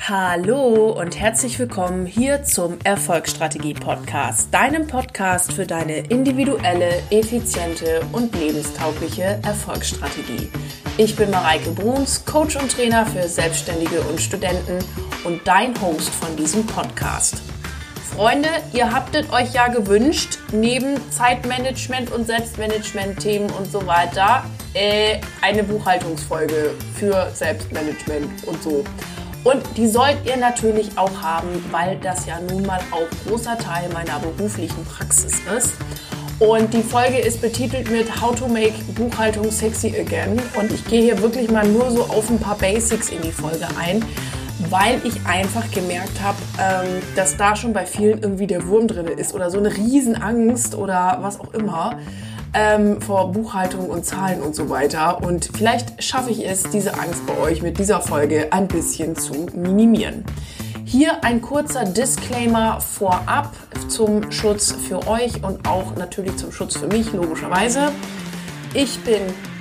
Hallo und herzlich willkommen hier zum Erfolgsstrategie Podcast, deinem Podcast für deine individuelle, effiziente und lebenstaugliche Erfolgsstrategie. Ich bin Mareike Bruns, Coach und Trainer für Selbstständige und Studenten und dein Host von diesem Podcast. Freunde, ihr habtet euch ja gewünscht, neben Zeitmanagement und Selbstmanagement-Themen und so weiter, äh, eine Buchhaltungsfolge für Selbstmanagement und so. Und die sollt ihr natürlich auch haben, weil das ja nun mal auch großer Teil meiner beruflichen Praxis ist. Und die Folge ist betitelt mit How to Make Buchhaltung Sexy Again. Und ich gehe hier wirklich mal nur so auf ein paar Basics in die Folge ein, weil ich einfach gemerkt habe, ähm, dass da schon bei vielen irgendwie der Wurm drin ist oder so eine Riesenangst oder was auch immer ähm, vor Buchhaltung und Zahlen und so weiter. Und vielleicht schaffe ich es, diese Angst bei euch mit dieser Folge ein bisschen zu minimieren. Hier ein kurzer Disclaimer vorab zum Schutz für euch und auch natürlich zum Schutz für mich, logischerweise. Ich bin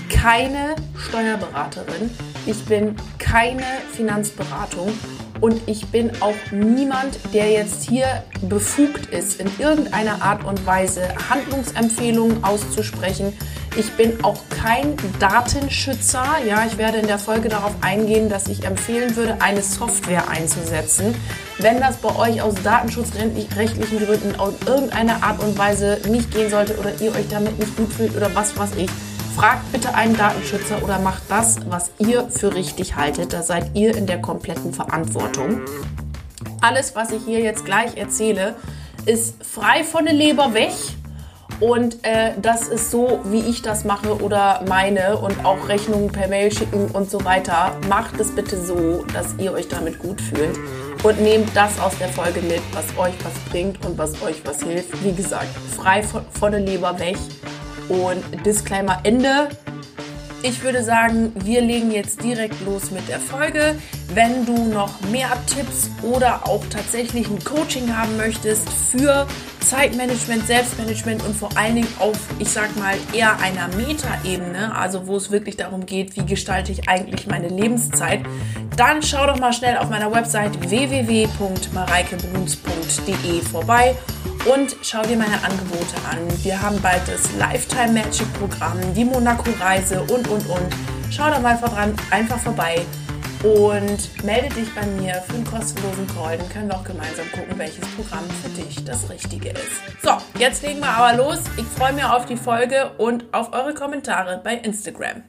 keine Steuerberaterin, ich bin keine Finanzberatung und ich bin auch niemand, der jetzt hier befugt ist, in irgendeiner Art und Weise Handlungsempfehlungen auszusprechen. Ich bin auch kein Datenschützer. Ja, ich werde in der Folge darauf eingehen, dass ich empfehlen würde, eine Software einzusetzen. Wenn das bei euch aus datenschutzrechtlichen Gründen aus irgendeiner Art und Weise nicht gehen sollte oder ihr euch damit nicht gut fühlt oder was weiß ich, Fragt bitte einen Datenschützer oder macht das, was ihr für richtig haltet. Da seid ihr in der kompletten Verantwortung. Alles, was ich hier jetzt gleich erzähle, ist frei von der Leber weg. Und äh, das ist so, wie ich das mache oder meine und auch Rechnungen per Mail schicken und so weiter. Macht es bitte so, dass ihr euch damit gut fühlt und nehmt das aus der Folge mit, was euch was bringt und was euch was hilft. Wie gesagt, frei von, von der Leber weg und Disclaimer Ende. Ich würde sagen, wir legen jetzt direkt los mit der Folge. Wenn du noch mehr Tipps oder auch tatsächlich ein Coaching haben möchtest für Zeitmanagement, Selbstmanagement und vor allen Dingen auf, ich sag mal, eher einer Metaebene, also wo es wirklich darum geht, wie gestalte ich eigentlich meine Lebenszeit, dann schau doch mal schnell auf meiner Website www.mareikebruns.de vorbei und schau dir meine Angebote an. Wir haben bald das Lifetime Magic Programm, die Monaco Reise und und und. Schau da mal voran, einfach vorbei und melde dich bei mir für einen kostenlosen Call. Dann können wir auch gemeinsam gucken, welches Programm für dich das Richtige ist. So, jetzt legen wir aber los. Ich freue mich auf die Folge und auf eure Kommentare bei Instagram.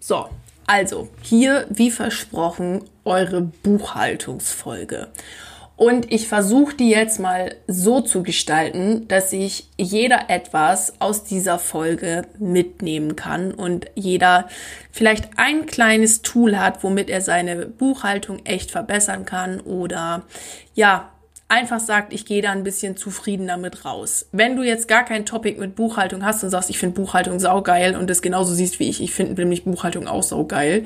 So, also hier wie versprochen eure Buchhaltungsfolge. Und ich versuche die jetzt mal so zu gestalten, dass sich jeder etwas aus dieser Folge mitnehmen kann und jeder vielleicht ein kleines Tool hat, womit er seine Buchhaltung echt verbessern kann oder ja, einfach sagt, ich gehe da ein bisschen zufrieden damit raus. Wenn du jetzt gar kein Topic mit Buchhaltung hast und sagst, ich finde Buchhaltung saugeil und das genauso siehst wie ich, ich finde nämlich Buchhaltung auch saugeil,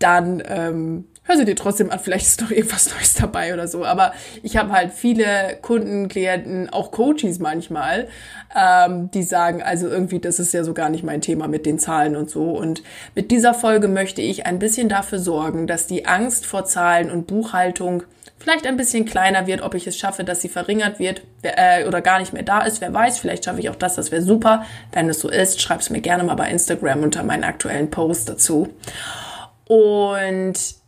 dann ähm, hör sie dir trotzdem an, vielleicht ist doch irgendwas Neues dabei oder so. Aber ich habe halt viele Kunden, Klienten, auch Coaches manchmal, ähm, die sagen, also irgendwie, das ist ja so gar nicht mein Thema mit den Zahlen und so. Und mit dieser Folge möchte ich ein bisschen dafür sorgen, dass die Angst vor Zahlen und Buchhaltung vielleicht ein bisschen kleiner wird, ob ich es schaffe, dass sie verringert wird äh, oder gar nicht mehr da ist. Wer weiß, vielleicht schaffe ich auch das, das wäre super. Wenn es so ist, schreib es mir gerne mal bei Instagram unter meinen aktuellen Post dazu. Und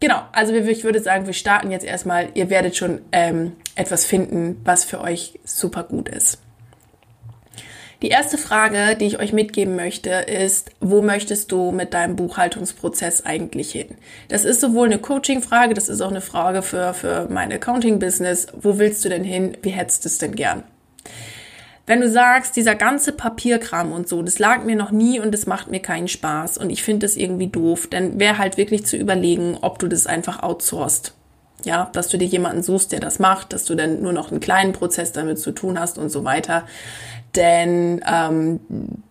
Genau, also ich würde sagen, wir starten jetzt erstmal. Ihr werdet schon ähm, etwas finden, was für euch super gut ist. Die erste Frage, die ich euch mitgeben möchte, ist, wo möchtest du mit deinem Buchhaltungsprozess eigentlich hin? Das ist sowohl eine Coaching-Frage, das ist auch eine Frage für, für mein Accounting-Business. Wo willst du denn hin? Wie hättest du es denn gern? Wenn du sagst, dieser ganze Papierkram und so, das lag mir noch nie und das macht mir keinen Spaß und ich finde das irgendwie doof, dann wäre halt wirklich zu überlegen, ob du das einfach outsourcest. Ja, dass du dir jemanden suchst, der das macht, dass du dann nur noch einen kleinen Prozess damit zu tun hast und so weiter. Denn ähm,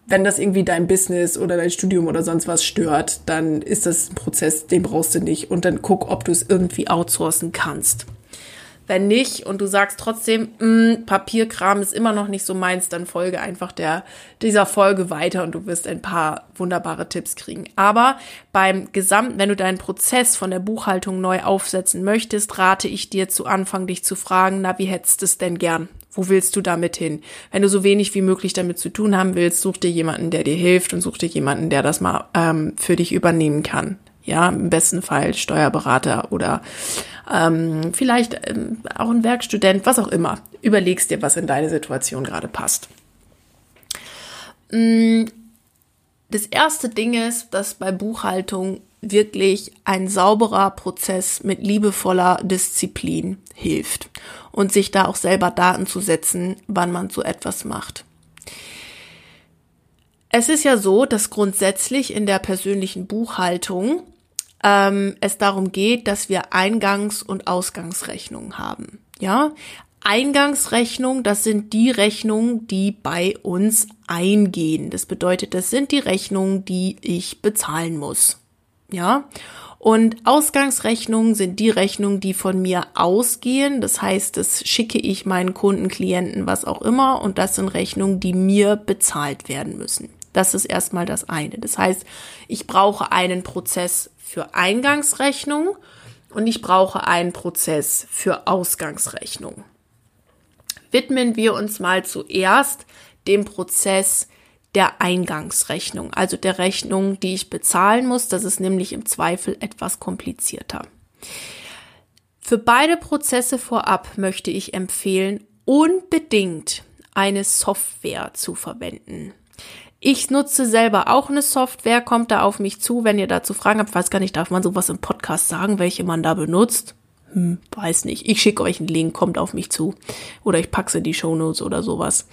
wenn das irgendwie dein Business oder dein Studium oder sonst was stört, dann ist das ein Prozess, den brauchst du nicht. Und dann guck, ob du es irgendwie outsourcen kannst. Wenn nicht und du sagst trotzdem, mh, mm, Papierkram ist immer noch nicht so meins, dann folge einfach der, dieser Folge weiter und du wirst ein paar wunderbare Tipps kriegen. Aber beim Gesamt, wenn du deinen Prozess von der Buchhaltung neu aufsetzen möchtest, rate ich dir zu Anfang, dich zu fragen, na, wie hättest du es denn gern? Wo willst du damit hin? Wenn du so wenig wie möglich damit zu tun haben willst, such dir jemanden, der dir hilft und such dir jemanden, der das mal ähm, für dich übernehmen kann. Ja, im besten Fall Steuerberater oder ähm, vielleicht ähm, auch ein Werkstudent, was auch immer. Überlegst dir, was in deine Situation gerade passt. Mm, das erste Ding ist, dass bei Buchhaltung wirklich ein sauberer Prozess mit liebevoller Disziplin hilft und sich da auch selber Daten zu setzen, wann man so etwas macht. Es ist ja so, dass grundsätzlich in der persönlichen Buchhaltung ähm, es darum geht, dass wir Eingangs- und Ausgangsrechnungen haben. Ja, Eingangsrechnung, das sind die Rechnungen, die bei uns eingehen. Das bedeutet, das sind die Rechnungen, die ich bezahlen muss. Ja. Und Ausgangsrechnungen sind die Rechnungen, die von mir ausgehen. Das heißt, das schicke ich meinen Kunden, Klienten, was auch immer. Und das sind Rechnungen, die mir bezahlt werden müssen. Das ist erstmal das eine. Das heißt, ich brauche einen Prozess für Eingangsrechnung und ich brauche einen Prozess für Ausgangsrechnung. Widmen wir uns mal zuerst dem Prozess der Eingangsrechnung, also der Rechnung, die ich bezahlen muss. Das ist nämlich im Zweifel etwas komplizierter. Für beide Prozesse vorab möchte ich empfehlen, unbedingt eine Software zu verwenden. Ich nutze selber auch eine Software, kommt da auf mich zu, wenn ihr dazu Fragen habt. Weiß gar nicht, darf man sowas im Podcast sagen, welche man da benutzt? Hm, weiß nicht. Ich schicke euch einen Link, kommt auf mich zu. Oder ich packe in die Shownotes oder sowas.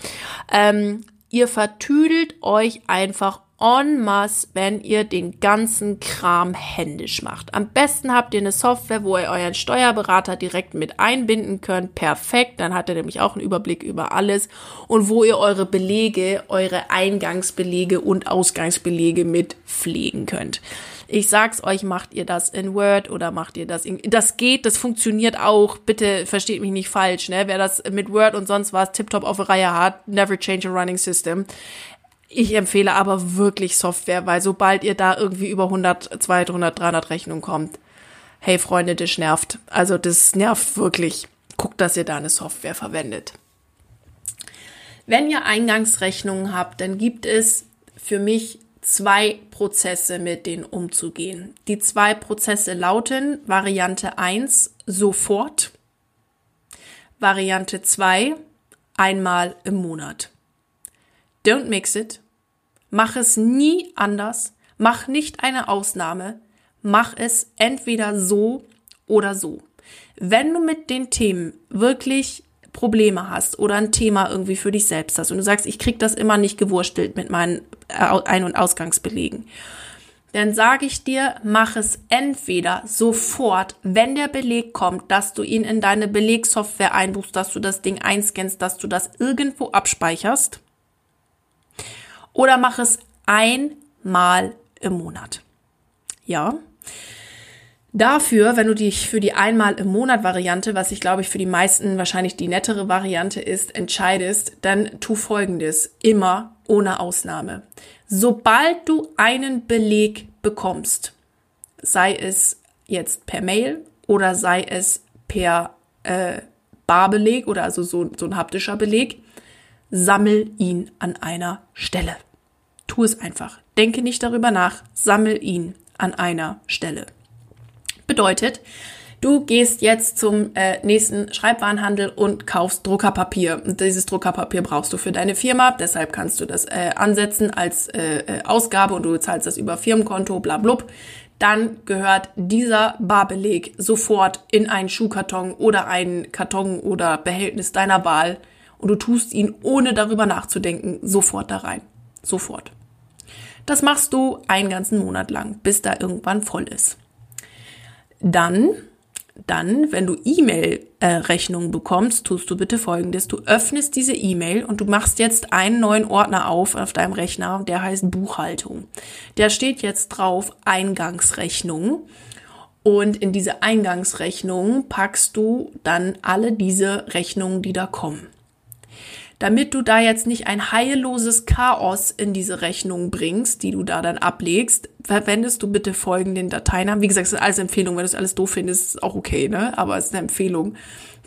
Ähm, ihr vertüdelt euch einfach en masse, wenn ihr den ganzen Kram händisch macht. Am besten habt ihr eine Software, wo ihr euren Steuerberater direkt mit einbinden könnt. Perfekt, dann hat er nämlich auch einen Überblick über alles und wo ihr eure Belege, eure Eingangsbelege und Ausgangsbelege mit pflegen könnt. Ich sag's euch, macht ihr das in Word oder macht ihr das in, das geht, das funktioniert auch. Bitte versteht mich nicht falsch, ne? Wer das mit Word und sonst was tiptop auf der Reihe hat, never change a running system. Ich empfehle aber wirklich Software, weil sobald ihr da irgendwie über 100, 200, 300 Rechnungen kommt, hey Freunde, das nervt. Also das nervt wirklich. Guckt, dass ihr da eine Software verwendet. Wenn ihr Eingangsrechnungen habt, dann gibt es für mich zwei Prozesse, mit denen umzugehen. Die zwei Prozesse lauten Variante 1 sofort, Variante 2 einmal im Monat. Don't mix it. Mach es nie anders. Mach nicht eine Ausnahme. Mach es entweder so oder so. Wenn du mit den Themen wirklich Probleme hast oder ein Thema irgendwie für dich selbst hast und du sagst, ich krieg das immer nicht gewurstelt mit meinen Ein- und Ausgangsbelegen, dann sage ich dir, mach es entweder sofort, wenn der Beleg kommt, dass du ihn in deine Belegsoftware einbuchst, dass du das Ding einscannst, dass du das irgendwo abspeicherst oder mach es einmal im Monat. Ja. Dafür, wenn du dich für die einmal im Monat Variante, was ich glaube ich für die meisten wahrscheinlich die nettere Variante ist, entscheidest, dann tu folgendes. Immer ohne Ausnahme. Sobald du einen Beleg bekommst, sei es jetzt per Mail oder sei es per äh, Barbeleg oder also so, so ein haptischer Beleg, sammel ihn an einer Stelle. Tu es einfach. Denke nicht darüber nach, sammel ihn an einer Stelle. Bedeutet, du gehst jetzt zum äh, nächsten Schreibwarenhandel und kaufst Druckerpapier. Und dieses Druckerpapier brauchst du für deine Firma, deshalb kannst du das äh, ansetzen als äh, äh Ausgabe und du bezahlst das über Firmenkonto, bla blub. Dann gehört dieser Barbeleg sofort in einen Schuhkarton oder einen Karton oder Behältnis deiner Wahl und du tust ihn, ohne darüber nachzudenken, sofort da rein. Sofort. Das machst du einen ganzen Monat lang, bis da irgendwann voll ist. Dann, dann, wenn du E-Mail-Rechnungen bekommst, tust du bitte Folgendes. Du öffnest diese E-Mail und du machst jetzt einen neuen Ordner auf auf deinem Rechner, der heißt Buchhaltung. Der steht jetzt drauf Eingangsrechnung. Und in diese Eingangsrechnung packst du dann alle diese Rechnungen, die da kommen. Damit du da jetzt nicht ein heilloses Chaos in diese Rechnung bringst, die du da dann ablegst, verwendest du bitte folgenden Dateinamen. Wie gesagt, es ist alles Empfehlung. Wenn du es alles doof findest, ist auch okay, ne? Aber es ist eine Empfehlung.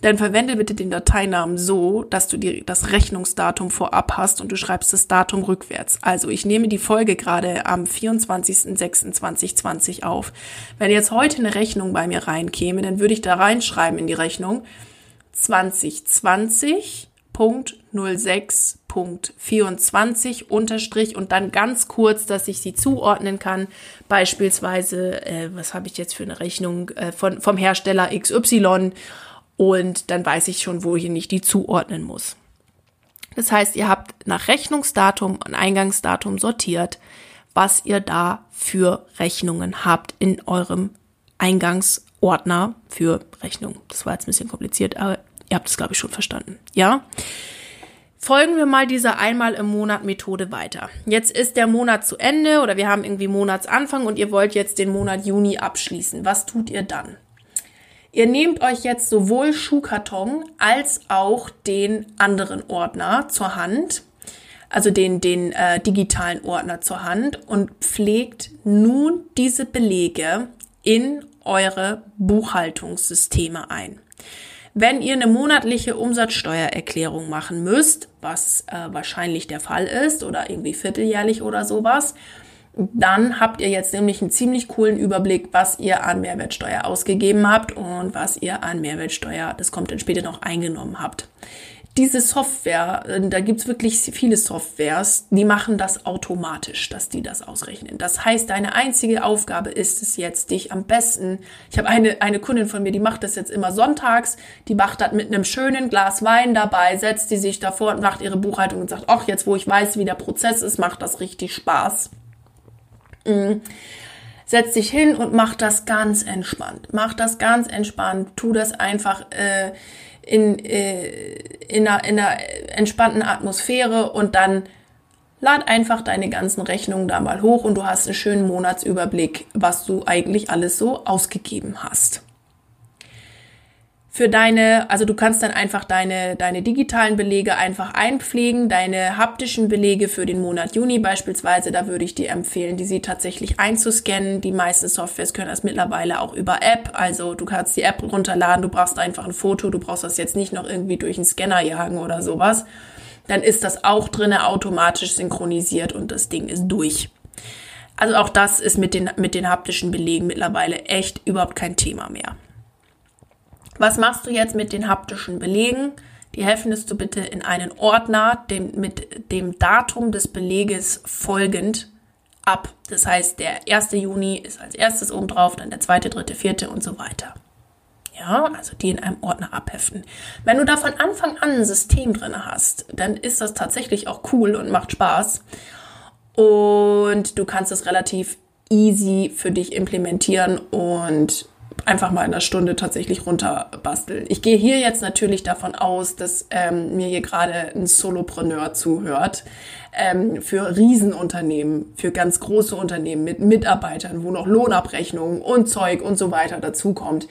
Dann verwende bitte den Dateinamen so, dass du dir das Rechnungsdatum vorab hast und du schreibst das Datum rückwärts. Also ich nehme die Folge gerade am 24.06.2020 auf. Wenn jetzt heute eine Rechnung bei mir reinkäme, dann würde ich da reinschreiben in die Rechnung 2020.06.24 unterstrich und dann ganz kurz, dass ich sie zuordnen kann. Beispielsweise, äh, was habe ich jetzt für eine Rechnung äh, von, vom Hersteller XY und dann weiß ich schon, wo ich nicht die zuordnen muss. Das heißt, ihr habt nach Rechnungsdatum und Eingangsdatum sortiert, was ihr da für Rechnungen habt in eurem Eingangsordner für Rechnungen. Das war jetzt ein bisschen kompliziert, aber ihr habt es, glaube ich, schon verstanden. Ja? Folgen wir mal dieser einmal im Monat Methode weiter. Jetzt ist der Monat zu Ende oder wir haben irgendwie Monatsanfang und ihr wollt jetzt den Monat Juni abschließen. Was tut ihr dann? Ihr nehmt euch jetzt sowohl Schuhkarton als auch den anderen Ordner zur Hand, also den, den äh, digitalen Ordner zur Hand und pflegt nun diese Belege in eure Buchhaltungssysteme ein. Wenn ihr eine monatliche Umsatzsteuererklärung machen müsst, was äh, wahrscheinlich der Fall ist oder irgendwie vierteljährlich oder sowas, dann habt ihr jetzt nämlich einen ziemlich coolen Überblick, was ihr an Mehrwertsteuer ausgegeben habt und was ihr an Mehrwertsteuer, das kommt dann später noch, eingenommen habt. Diese Software, äh, da gibt's wirklich viele Softwares, die machen das automatisch, dass die das ausrechnen. Das heißt, deine einzige Aufgabe ist es jetzt, dich am besten, ich habe eine, eine Kundin von mir, die macht das jetzt immer sonntags, die macht das mit einem schönen Glas Wein dabei, setzt die sich davor und macht ihre Buchhaltung und sagt, ach, jetzt wo ich weiß, wie der Prozess ist, macht das richtig Spaß. Mhm. Setz dich hin und mach das ganz entspannt. Mach das ganz entspannt. Tu das einfach äh, in, äh, in, einer, in einer entspannten Atmosphäre und dann lad einfach deine ganzen Rechnungen da mal hoch und du hast einen schönen Monatsüberblick, was du eigentlich alles so ausgegeben hast für deine, also du kannst dann einfach deine, deine digitalen Belege einfach einpflegen, deine haptischen Belege für den Monat Juni beispielsweise, da würde ich dir empfehlen, die sie tatsächlich einzuscannen. Die meisten Softwares können das mittlerweile auch über App, also du kannst die App runterladen, du brauchst einfach ein Foto, du brauchst das jetzt nicht noch irgendwie durch einen Scanner jagen oder sowas. Dann ist das auch drinne automatisch synchronisiert und das Ding ist durch. Also auch das ist mit den, mit den haptischen Belegen mittlerweile echt überhaupt kein Thema mehr. Was machst du jetzt mit den haptischen Belegen? Die helfendest du bitte in einen Ordner dem, mit dem Datum des Beleges folgend ab. Das heißt, der 1. Juni ist als erstes oben drauf, dann der 2., 3., 4. und so weiter. Ja, also die in einem Ordner abheften. Wenn du da von Anfang an ein System drin hast, dann ist das tatsächlich auch cool und macht Spaß. Und du kannst es relativ easy für dich implementieren und einfach mal in einer Stunde tatsächlich runterbasteln. Ich gehe hier jetzt natürlich davon aus, dass ähm, mir hier gerade ein Solopreneur zuhört. Ähm, für Riesenunternehmen, für ganz große Unternehmen mit Mitarbeitern, wo noch Lohnabrechnungen und Zeug und so weiter dazukommt.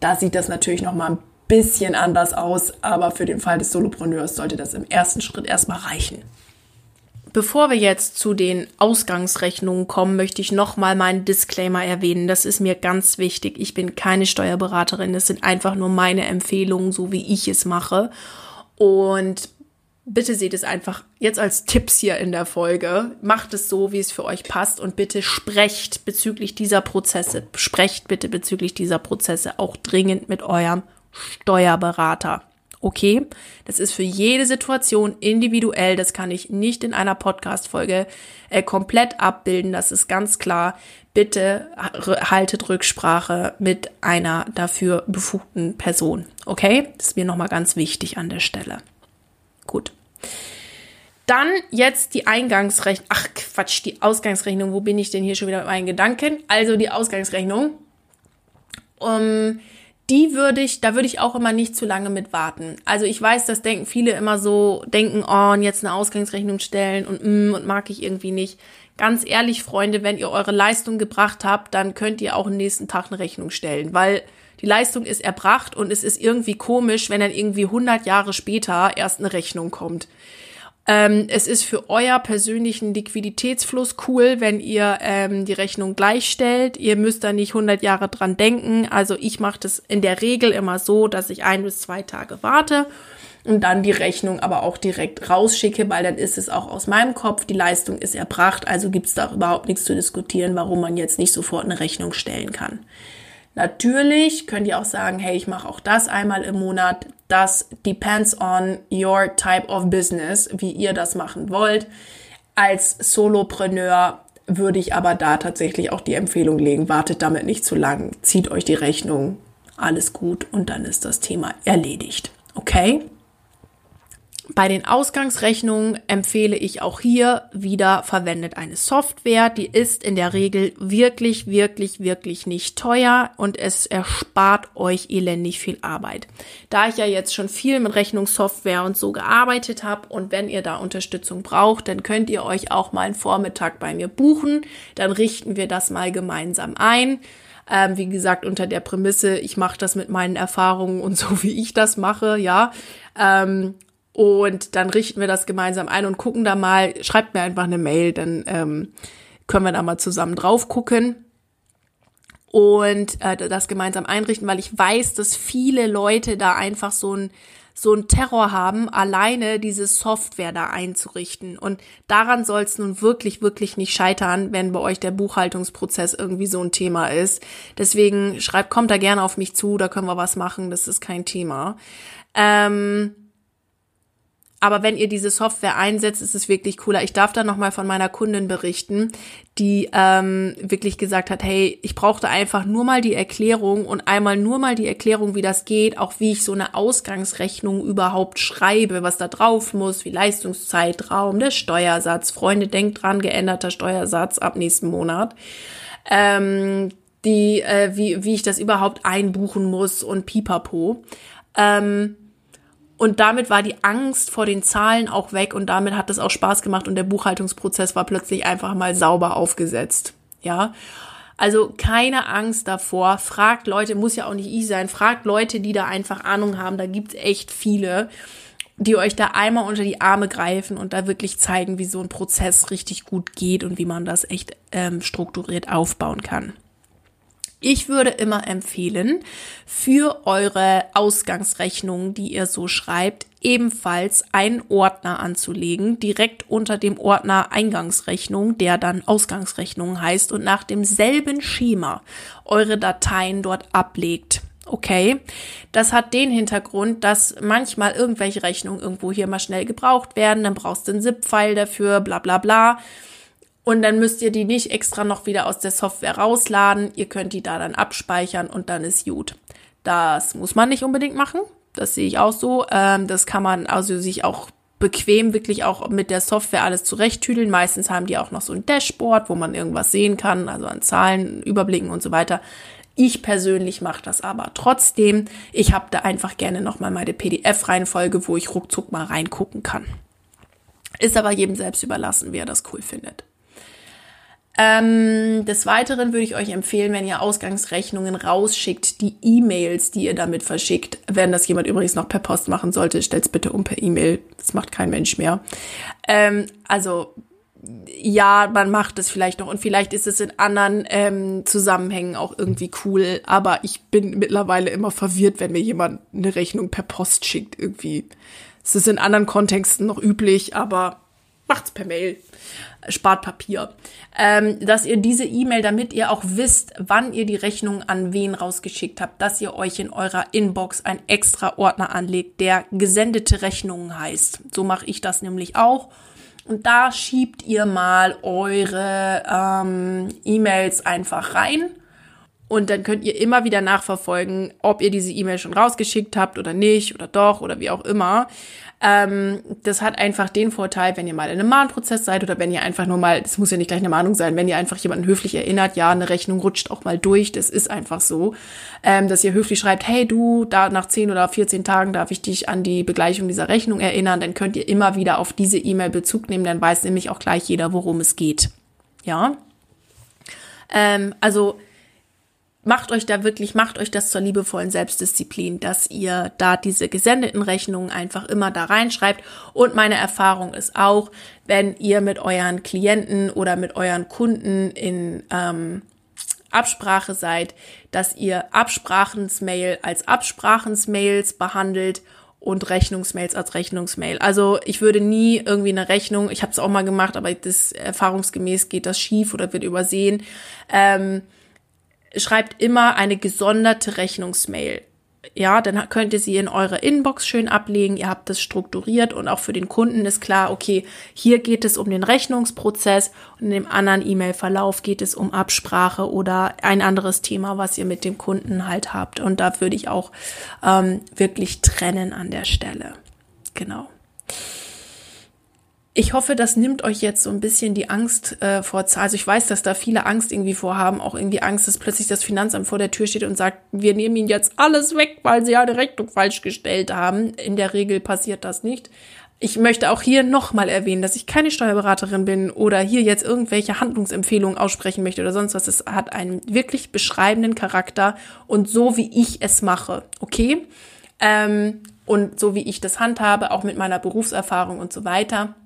Da sieht das natürlich noch mal ein bisschen anders aus, aber für den Fall des Solopreneurs sollte das im ersten Schritt erstmal reichen. Bevor wir jetzt zu den Ausgangsrechnungen kommen, möchte ich nochmal meinen Disclaimer erwähnen. Das ist mir ganz wichtig. Ich bin keine Steuerberaterin. Das sind einfach nur meine Empfehlungen, so wie ich es mache. Und bitte seht es einfach jetzt als Tipps hier in der Folge. Macht es so, wie es für euch passt und bitte sprecht bezüglich dieser Prozesse, sprecht bitte bezüglich dieser Prozesse auch dringend mit eurem Steuerberater. Okay, das ist für jede Situation individuell. Das kann ich nicht in einer Podcast-Folge äh, komplett abbilden. Das ist ganz klar. Bitte haltet Rücksprache mit einer dafür befugten Person. Okay, das ist mir nochmal ganz wichtig an der Stelle. Gut. Dann jetzt die Eingangsrechnung. Ach Quatsch, die Ausgangsrechnung. Wo bin ich denn hier schon wieder mit meinen Gedanken? Also die Ausgangsrechnung. Um, die würde ich, da würde ich auch immer nicht zu lange mit warten. Also ich weiß, das denken viele immer so, denken, oh, und jetzt eine Ausgangsrechnung stellen und mm, und mag ich irgendwie nicht. Ganz ehrlich, Freunde, wenn ihr eure Leistung gebracht habt, dann könnt ihr auch am nächsten Tag eine Rechnung stellen, weil die Leistung ist erbracht und es ist irgendwie komisch, wenn dann irgendwie 100 Jahre später erst eine Rechnung kommt. Ähm, es ist für euer persönlichen Liquiditätsfluss cool, wenn ihr ähm, die Rechnung gleichstellt. Ihr müsst da nicht 100 Jahre dran denken. Also ich mache das in der Regel immer so, dass ich ein bis zwei Tage warte und dann die Rechnung aber auch direkt rausschicke, weil dann ist es auch aus meinem Kopf, die Leistung ist erbracht, also gibt es da überhaupt nichts zu diskutieren, warum man jetzt nicht sofort eine Rechnung stellen kann. Natürlich könnt ihr auch sagen, hey, ich mache auch das einmal im Monat. Das depends on your type of business, wie ihr das machen wollt. Als Solopreneur würde ich aber da tatsächlich auch die Empfehlung legen, wartet damit nicht zu lang, zieht euch die Rechnung, alles gut und dann ist das Thema erledigt. Okay? Bei den Ausgangsrechnungen empfehle ich auch hier wieder verwendet eine Software. Die ist in der Regel wirklich, wirklich, wirklich nicht teuer und es erspart euch elendig viel Arbeit. Da ich ja jetzt schon viel mit Rechnungssoftware und so gearbeitet habe und wenn ihr da Unterstützung braucht, dann könnt ihr euch auch mal einen Vormittag bei mir buchen. Dann richten wir das mal gemeinsam ein. Ähm, wie gesagt, unter der Prämisse, ich mache das mit meinen Erfahrungen und so, wie ich das mache, ja. Und dann richten wir das gemeinsam ein und gucken da mal, schreibt mir einfach eine Mail, dann ähm, können wir da mal zusammen drauf gucken und äh, das gemeinsam einrichten, weil ich weiß, dass viele Leute da einfach so ein so ein Terror haben, alleine diese Software da einzurichten. Und daran soll es nun wirklich, wirklich nicht scheitern, wenn bei euch der Buchhaltungsprozess irgendwie so ein Thema ist. Deswegen schreibt, kommt da gerne auf mich zu, da können wir was machen, das ist kein Thema. Ähm, aber wenn ihr diese Software einsetzt, ist es wirklich cooler. Ich darf da nochmal von meiner Kundin berichten, die ähm, wirklich gesagt hat, hey, ich brauchte einfach nur mal die Erklärung und einmal nur mal die Erklärung, wie das geht, auch wie ich so eine Ausgangsrechnung überhaupt schreibe, was da drauf muss, wie Leistungszeitraum, der Steuersatz. Freunde, denkt dran, geänderter Steuersatz ab nächsten Monat. Ähm, die, äh, wie, wie ich das überhaupt einbuchen muss und pipapo. Ähm, und damit war die Angst vor den Zahlen auch weg und damit hat es auch Spaß gemacht und der Buchhaltungsprozess war plötzlich einfach mal sauber aufgesetzt. Ja. Also keine Angst davor. Fragt Leute, muss ja auch nicht ich sein, fragt Leute, die da einfach Ahnung haben. Da gibt's echt viele, die euch da einmal unter die Arme greifen und da wirklich zeigen, wie so ein Prozess richtig gut geht und wie man das echt ähm, strukturiert aufbauen kann. Ich würde immer empfehlen, für eure Ausgangsrechnungen, die ihr so schreibt, ebenfalls einen Ordner anzulegen, direkt unter dem Ordner Eingangsrechnung, der dann Ausgangsrechnung heißt und nach demselben Schema eure Dateien dort ablegt. Okay, das hat den Hintergrund, dass manchmal irgendwelche Rechnungen irgendwo hier mal schnell gebraucht werden, dann brauchst du einen ZIP-File dafür, bla bla bla. Und dann müsst ihr die nicht extra noch wieder aus der Software rausladen. Ihr könnt die da dann abspeichern und dann ist gut. Das muss man nicht unbedingt machen. Das sehe ich auch so. Ähm, das kann man also sich auch bequem wirklich auch mit der Software alles zurechttüdeln. Meistens haben die auch noch so ein Dashboard, wo man irgendwas sehen kann, also an Zahlen, Überblicken und so weiter. Ich persönlich mache das aber trotzdem. Ich habe da einfach gerne nochmal meine PDF-Reihenfolge, wo ich ruckzuck mal reingucken kann. Ist aber jedem selbst überlassen, wer das cool findet. Ähm, des Weiteren würde ich euch empfehlen, wenn ihr Ausgangsrechnungen rausschickt, die E-Mails, die ihr damit verschickt, wenn das jemand übrigens noch per Post machen sollte, stellt's bitte um per E-Mail. Das macht kein Mensch mehr. Ähm, also ja, man macht es vielleicht noch und vielleicht ist es in anderen ähm, Zusammenhängen auch irgendwie cool, aber ich bin mittlerweile immer verwirrt, wenn mir jemand eine Rechnung per Post schickt irgendwie. Es ist in anderen Kontexten noch üblich, aber macht's per Mail spart Papier, ähm, dass ihr diese E-Mail, damit ihr auch wisst, wann ihr die Rechnung an wen rausgeschickt habt, dass ihr euch in eurer Inbox ein extra Ordner anlegt, der gesendete Rechnungen heißt. So mache ich das nämlich auch. Und da schiebt ihr mal eure ähm, E-Mails einfach rein Und dann könnt ihr immer wieder nachverfolgen, ob ihr diese E-Mail schon rausgeschickt habt oder nicht oder doch oder wie auch immer. Ähm, das hat einfach den Vorteil, wenn ihr mal in einem Mahnprozess seid oder wenn ihr einfach nur mal, das muss ja nicht gleich eine Mahnung sein, wenn ihr einfach jemanden höflich erinnert, ja, eine Rechnung rutscht auch mal durch, das ist einfach so, ähm, dass ihr höflich schreibt, hey du, da nach 10 oder 14 Tagen darf ich dich an die Begleichung dieser Rechnung erinnern, dann könnt ihr immer wieder auf diese E-Mail Bezug nehmen, dann weiß nämlich auch gleich jeder, worum es geht. Ja. Ähm, also macht euch da wirklich, macht euch das zur liebevollen Selbstdisziplin, dass ihr da diese gesendeten Rechnungen einfach immer da reinschreibt. Und meine Erfahrung ist auch, wenn ihr mit euren Klienten oder mit euren Kunden in ähm, Absprache seid, dass ihr Absprachensmail als Absprachensmails behandelt und Rechnungsmails als Rechnungsmail. Also ich würde nie irgendwie eine Rechnung, ich habe es auch mal gemacht, aber das erfahrungsgemäß geht das schief oder wird übersehen. Ähm, schreibt immer eine gesonderte Rechnungsmail. Ja, dann könnt ihr sie in eure Inbox schön ablegen. Ihr habt das strukturiert und auch für den Kunden ist klar, okay, hier geht es um den Rechnungsprozess und in dem anderen E-Mail-Verlauf geht es um Absprache oder ein anderes Thema, was ihr mit dem Kunden halt habt. Und da würde ich auch ähm, wirklich trennen an der Stelle. Genau. Ich hoffe, das nimmt euch jetzt so ein bisschen die Angst äh, vor Zahl. Also ich weiß, dass da viele Angst irgendwie vorhaben, auch irgendwie Angst, dass plötzlich das Finanzamt vor der Tür steht und sagt, wir nehmen ihnen jetzt alles weg, weil sie ja eine Rechnung falsch gestellt haben. In der Regel passiert das nicht. Ich möchte auch hier nochmal erwähnen, dass ich keine Steuerberaterin bin oder hier jetzt irgendwelche Handlungsempfehlungen aussprechen möchte oder sonst was. Es hat einen wirklich beschreibenden Charakter und so wie ich es mache, okay? Ähm, und so wie ich das handhabe, auch mit meiner Berufserfahrung und so weiter.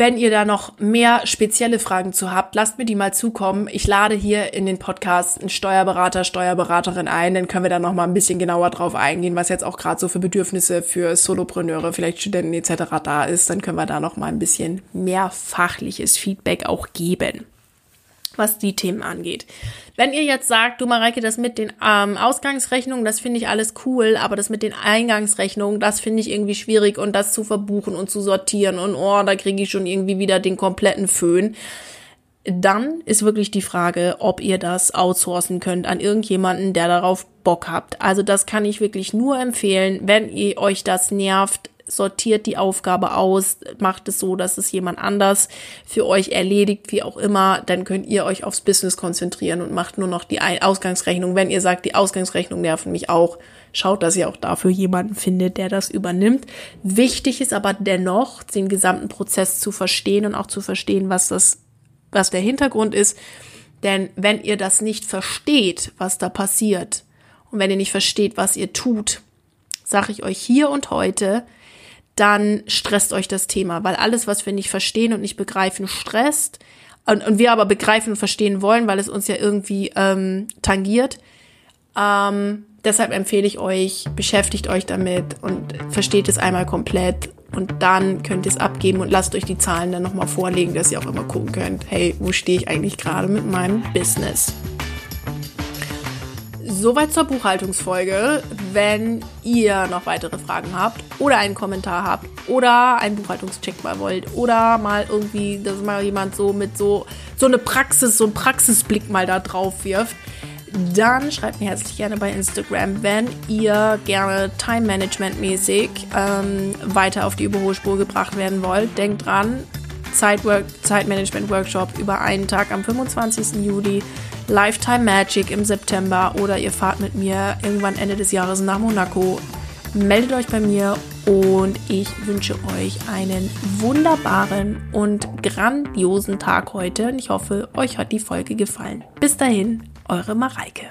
Wenn ihr da noch mehr spezielle Fragen zu habt, lasst mir die mal zukommen. Ich lade hier in den Podcast einen Steuerberater, Steuerberaterin ein, dann können wir da noch mal ein bisschen genauer drauf eingehen, was jetzt auch gerade so für Bedürfnisse für Solopreneure, vielleicht Studenten etc. da ist. Dann können wir da noch mal ein bisschen mehr fachliches Feedback auch geben was die Themen angeht. Wenn ihr jetzt sagt, du Mareike, das mit den ähm, Ausgangsrechnungen, das finde ich alles cool, aber das mit den Eingangsrechnungen, das finde ich irgendwie schwierig und das zu verbuchen und zu sortieren und oh, da kriege ich schon irgendwie wieder den kompletten Föhn. Dann ist wirklich die Frage, ob ihr das outsourcen könnt an irgendjemanden, der darauf Bock habt. Also das kann ich wirklich nur empfehlen, wenn ihr euch das nervt, sortiert die Aufgabe aus, macht es so, dass es jemand anders für euch erledigt, wie auch immer, dann könnt ihr euch aufs Business konzentrieren und macht nur noch die Ausgangsrechnung. Wenn ihr sagt, die Ausgangsrechnung nerven mich auch, schaut, dass ihr auch dafür jemanden findet, der das übernimmt. Wichtig ist aber dennoch, den gesamten Prozess zu verstehen und auch zu verstehen, was das, was der Hintergrund ist. Denn wenn ihr das nicht versteht, was da passiert, und wenn ihr nicht versteht, was ihr tut, sage ich euch hier und heute, dann stresst euch das Thema, weil alles, was wir nicht verstehen und nicht begreifen, stresst. Und, und wir aber begreifen und verstehen wollen, weil es uns ja irgendwie ähm, tangiert. Ähm, deshalb empfehle ich euch, beschäftigt euch damit und versteht es einmal komplett und dann könnt ihr es abgeben und lasst euch die Zahlen dann nochmal vorlegen, dass ihr auch immer gucken könnt, hey, wo stehe ich eigentlich gerade mit meinem Business? Soweit zur Buchhaltungsfolge. Wenn ihr noch weitere Fragen habt oder einen Kommentar habt oder einen Buchhaltungscheck mal wollt oder mal irgendwie, dass mal jemand so mit so, so eine Praxis, so einen Praxisblick mal da drauf wirft, dann schreibt mir herzlich gerne bei Instagram, wenn ihr gerne Time Management mäßig ähm, weiter auf die überhohe Spur gebracht werden wollt. Denkt dran, Zeitwork, Zeitmanagement Workshop über einen Tag am 25. Juli Lifetime Magic im September oder ihr fahrt mit mir irgendwann Ende des Jahres nach Monaco. Meldet euch bei mir und ich wünsche euch einen wunderbaren und grandiosen Tag heute. Und ich hoffe, euch hat die Folge gefallen. Bis dahin, eure Mareike.